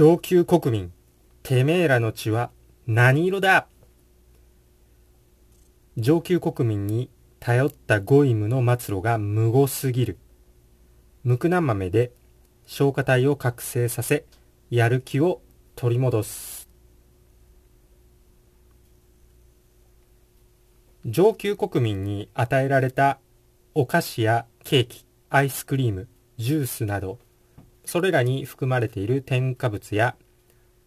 上級国民、てめえらの血は何色だ？上級国民に頼ったゴイムの末路が無語すぎる。無垢な豆で消化体を覚醒させ、やる気を取り戻す。上級国民に与えられたお菓子やケーキ、アイスクリーム、ジュースなど、それらに含まれている添加物や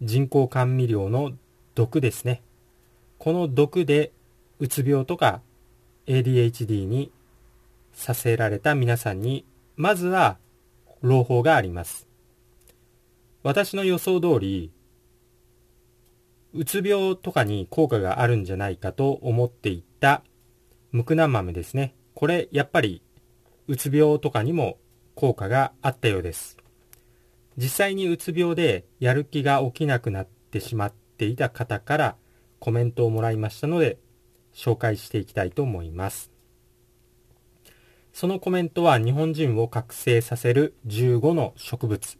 人工甘味料の毒ですね。この毒でうつ病とか ADHD にさせられた皆さんに、まずは朗報があります。私の予想通り、うつ病とかに効果があるんじゃないかと思っていたムクナ豆ですね。これやっぱりうつ病とかにも効果があったようです。実際にうつ病でやる気が起きなくなってしまっていた方からコメントをもらいましたので紹介していきたいと思います。そのコメントは日本人を覚醒させる15の植物。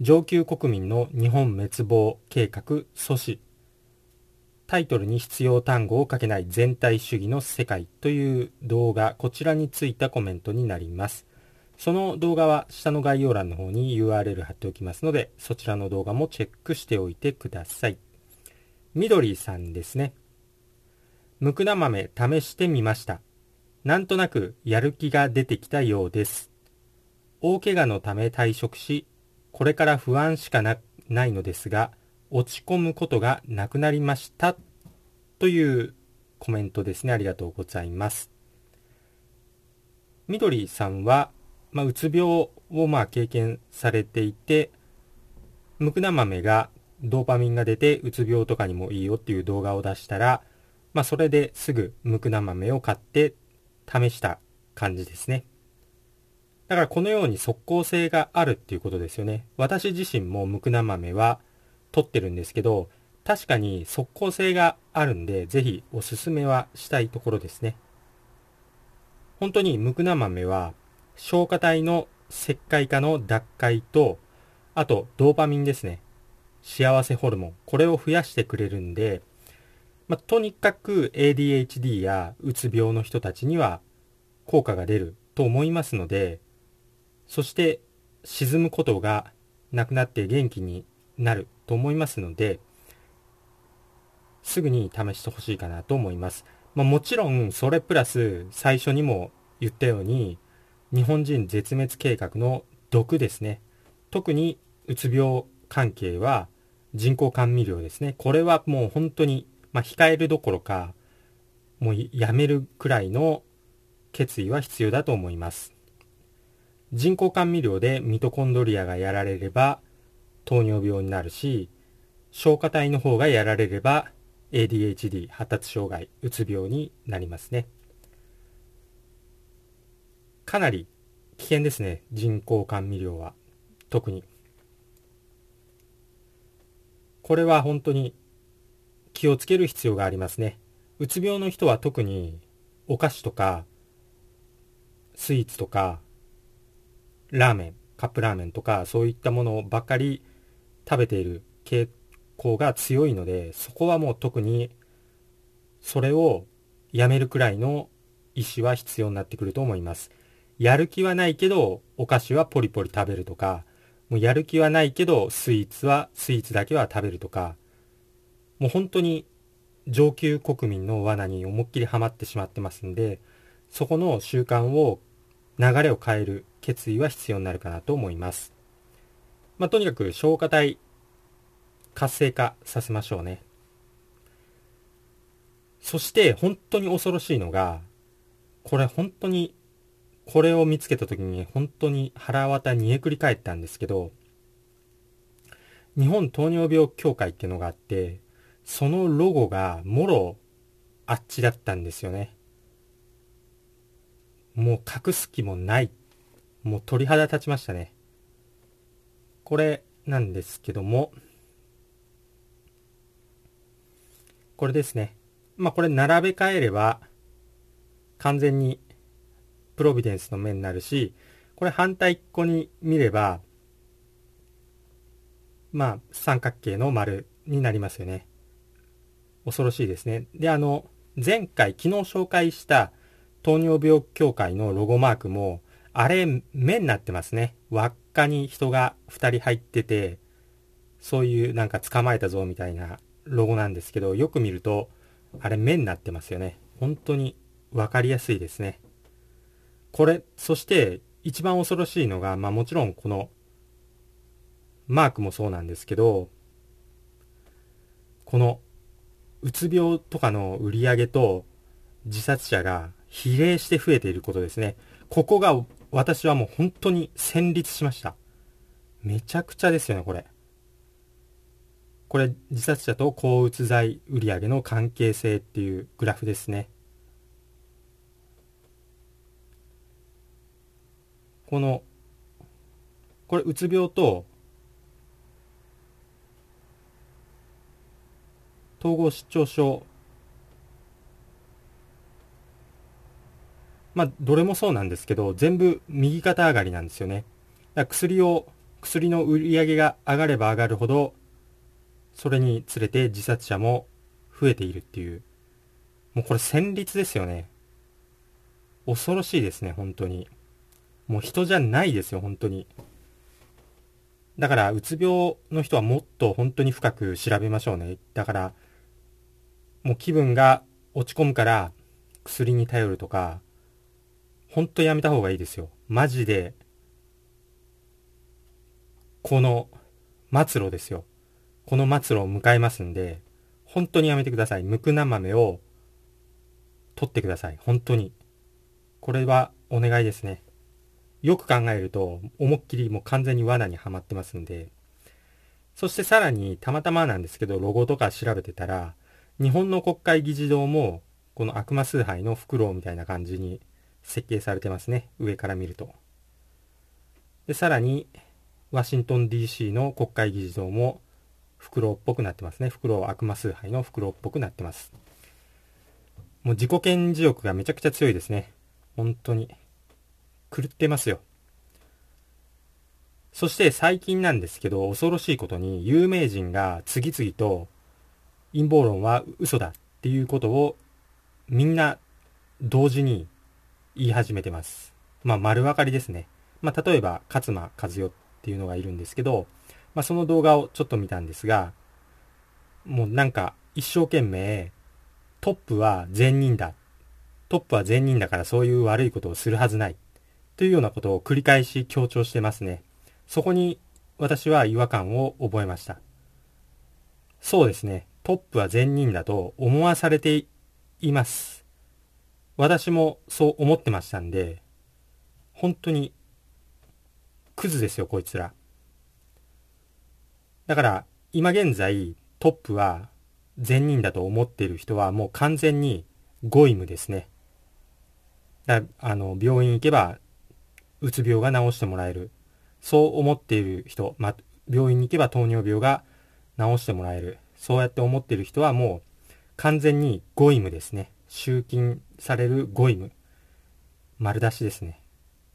上級国民の日本滅亡計画阻止。タイトルに必要単語を書けない全体主義の世界という動画こちらについたコメントになります。その動画は下の概要欄の方に URL 貼っておきますので、そちらの動画もチェックしておいてください。みどりさんですね。むくな豆試してみました。なんとなくやる気が出てきたようです。大怪我のため退職し、これから不安しかなないのですが、落ち込むことがなくなりました。というコメントですね。ありがとうございます。みどりさんは、まあ、うつ病をまあ経験されていて、ムクナ豆がドーパミンが出てうつ病とかにもいいよっていう動画を出したら、まあ、それですぐムクナ豆を買って試した感じですね。だからこのように即効性があるっていうことですよね。私自身もムクナ豆は取ってるんですけど、確かに即効性があるんで、ぜひおすすめはしたいところですね。本当にムクナ豆は消化体の石灰化の脱灰と、あとドーパミンですね。幸せホルモン。これを増やしてくれるんで、まあ、とにかく ADHD やうつ病の人たちには効果が出ると思いますので、そして沈むことがなくなって元気になると思いますので、すぐに試してほしいかなと思います。まあ、もちろんそれプラス最初にも言ったように日本人絶滅計画の毒ですね。特にうつ病関係は人工甘味料ですね。これはもう本当に、まあ、控えるどころか、もうやめるくらいの決意は必要だと思います。人工甘味料でミトコンドリアがやられれば糖尿病になるし、消化体の方がやられれば ADHD 発達障害、うつ病になりますね。かなり危険ですね。人工甘味料は。特に。これは本当に気をつける必要がありますね。うつ病の人は特にお菓子とかスイーツとかラーメン、カップラーメンとかそういったものばかり食べている傾向が強いのでそこはもう特にそれをやめるくらいの意思は必要になってくると思います。やる気はないけど、お菓子はポリポリ食べるとか、もうやる気はないけど、スイーツは、スイーツだけは食べるとか、もう本当に上級国民の罠に思いっきりハマってしまってますんで、そこの習慣を、流れを変える決意は必要になるかなと思います。まあ、とにかく消化体活性化させましょうね。そして本当に恐ろしいのが、これ本当にこれを見つけた時に本当に腹渡煮えくり返ったんですけど、日本糖尿病協会っていうのがあって、そのロゴがもろあっちだったんですよね。もう隠す気もない。もう鳥肌立ちましたね。これなんですけども、これですね。まあこれ並べ替えれば完全にプロビデンスの目になるし、これ反対っこに見れば、まあ、三角形の丸になりますよね。恐ろしいですね。で、あの、前回、昨日紹介した糖尿病協会のロゴマークも、あれ、目になってますね。輪っかに人が2人入ってて、そういうなんか捕まえたぞみたいなロゴなんですけど、よく見ると、あれ目になってますよね。本当に分かりやすいですね。これ、そして一番恐ろしいのが、まあもちろんこのマークもそうなんですけど、このうつ病とかの売り上げと自殺者が比例して増えていることですね。ここが私はもう本当に戦慄しました。めちゃくちゃですよね、これ。これ自殺者と抗うつ剤売り上げの関係性っていうグラフですね。この、これうつ病と統合失調症まあどれもそうなんですけど全部右肩上がりなんですよね薬を薬の売り上げが上がれば上がるほどそれにつれて自殺者も増えているっていう。もうこれ戦慄ですよね。恐ろしいですね、本当に。もう人じゃないですよ、本当に。だから、うつ病の人はもっと本当に深く調べましょうね。だから、もう気分が落ち込むから薬に頼るとか、本当やめた方がいいですよ。マジで、この末路ですよ。この末路を迎えますんで、本当にやめてください。むくな豆を取ってください。本当に。これはお願いですね。よく考えると、思いっきりもう完全に罠にはまってますんで。そしてさらに、たまたまなんですけど、ロゴとか調べてたら、日本の国会議事堂も、この悪魔崇拝のフクロウみたいな感じに設計されてますね。上から見ると。で、さらに、ワシントン DC の国会議事堂も、フクロウっぽくなってますね。フクロウ悪魔崇拝のフクロウっぽくなってます。もう自己顕示欲がめちゃくちゃ強いですね。本当に。狂ってますよ。そして最近なんですけど、恐ろしいことに有名人が次々と陰謀論は嘘だっていうことをみんな同時に言い始めてます。まあ丸分かりですね。まあ例えば勝間和代っていうのがいるんですけど、まあ、その動画をちょっと見たんですが、もうなんか一生懸命トップは善人だ。トップは善人だからそういう悪いことをするはずない。というようなことを繰り返し強調してますね。そこに私は違和感を覚えました。そうですね。トップは善人だと思わされています。私もそう思ってましたんで、本当にクズですよ、こいつら。だから、今現在、トップは善人だと思っている人はもう完全にゴイムですね。だあの、病院行けば、うつ病が治してもらえる。そう思っている人、ま病院に行けば糖尿病が治してもらえる。そうやって思っている人はもう完全にゴイムですね。集金されるゴイム。丸出しですね。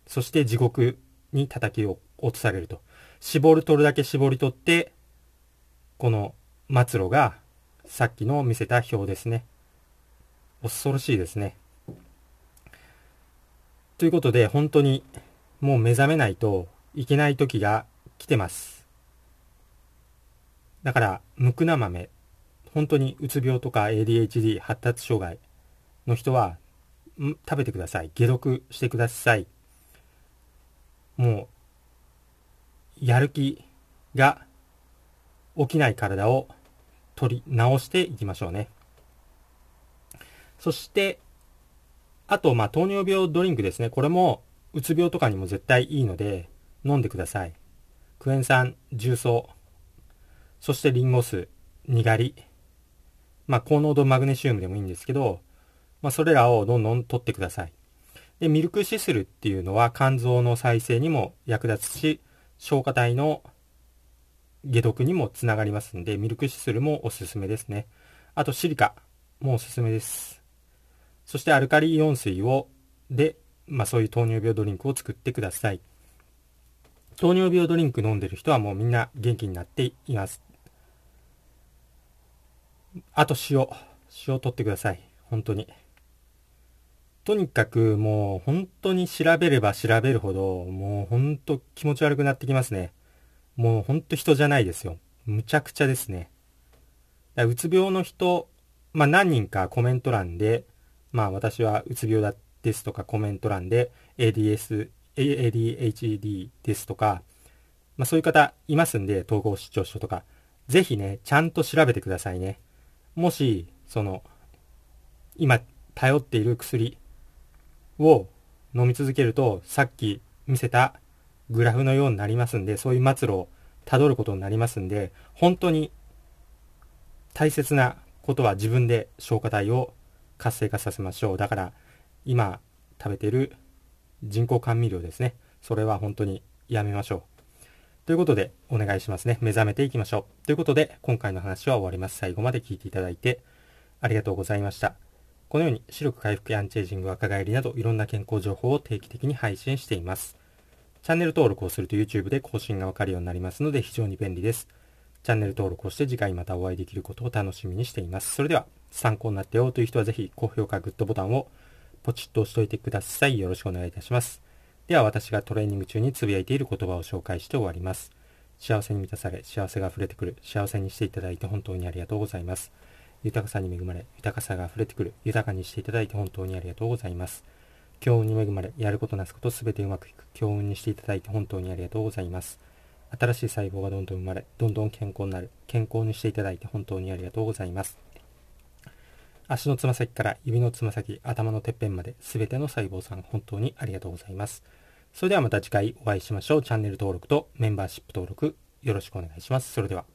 そして地獄に叩きを落とされると。絞る取るだけ絞り取って、この末路がさっきの見せた表ですね。恐ろしいですね。ということで、本当にもう目覚めないといけない時が来てます。だから、むくな豆、本当にうつ病とか ADHD 発達障害の人は、食べてください。解毒してください。もう、やる気が起きない体を取り直していきましょうね。そして、あと、まあ、糖尿病ドリンクですね。これも、うつ病とかにも絶対いいので、飲んでください。クエン酸、重曹、そしてリンゴ酢、にがり、まあ、高濃度マグネシウムでもいいんですけど、まあ、それらをどんどん取ってください。で、ミルクシスルっていうのは肝臓の再生にも役立つし、消化体の解毒にもつながりますんで、ミルクシスルもおすすめですね。あとシリカもおすすめです。そしてアルカリイオン水を、で、まあそういう糖尿病ドリンクを作ってください。糖尿病ドリンク飲んでる人はもうみんな元気になっています。あと塩。塩取ってください。本当に。とにかくもう本当に調べれば調べるほど、もう本当気持ち悪くなってきますね。もう本当人じゃないですよ。むちゃくちゃですね。うつ病の人、まあ何人かコメント欄で、まあ私はうつ病だっですとかコメント欄で ADS、ADHD ですとか、まあそういう方いますんで、統合失調症とか、ぜひね、ちゃんと調べてくださいね。もし、その、今頼っている薬を飲み続けると、さっき見せたグラフのようになりますんで、そういう末路をたどることになりますんで、本当に大切なことは自分で消化体を活性化させましょう。だから、今食べてる人工甘味料ですね。それは本当にやめましょう。ということで、お願いしますね。目覚めていきましょう。ということで、今回の話は終わります。最後まで聞いていただいて、ありがとうございました。このように視力回復やアンチエイジング、若返りなどいろんな健康情報を定期的に配信しています。チャンネル登録をすると YouTube で更新がわかるようになりますので非常に便利です。チャンネル登録をして次回またお会いできることを楽しみにしています。それでは参考になったよという人はぜひ高評価、グッドボタンをポチッと押しておいてください。よろしくお願いいたします。では私がトレーニング中につぶやいている言葉を紹介して終わります。幸せに満たされ、幸せが溢れてくる、幸せにしていただいて本当にありがとうございます。豊かさに恵まれ、豊かさが溢れてくる、豊かにしていただいて本当にありがとうございます。強運に恵まれ、やることなすことすべてうまくいく、強運にしていただいて本当にありがとうございます。新しい細胞がどんどん生まれ、どんどん健康になる、健康にしていただいて本当にありがとうございます。足のつま先から指のつま先、頭のてっぺんまで、すべての細胞さん本当にありがとうございます。それではまた次回お会いしましょう。チャンネル登録とメンバーシップ登録よろしくお願いします。それでは。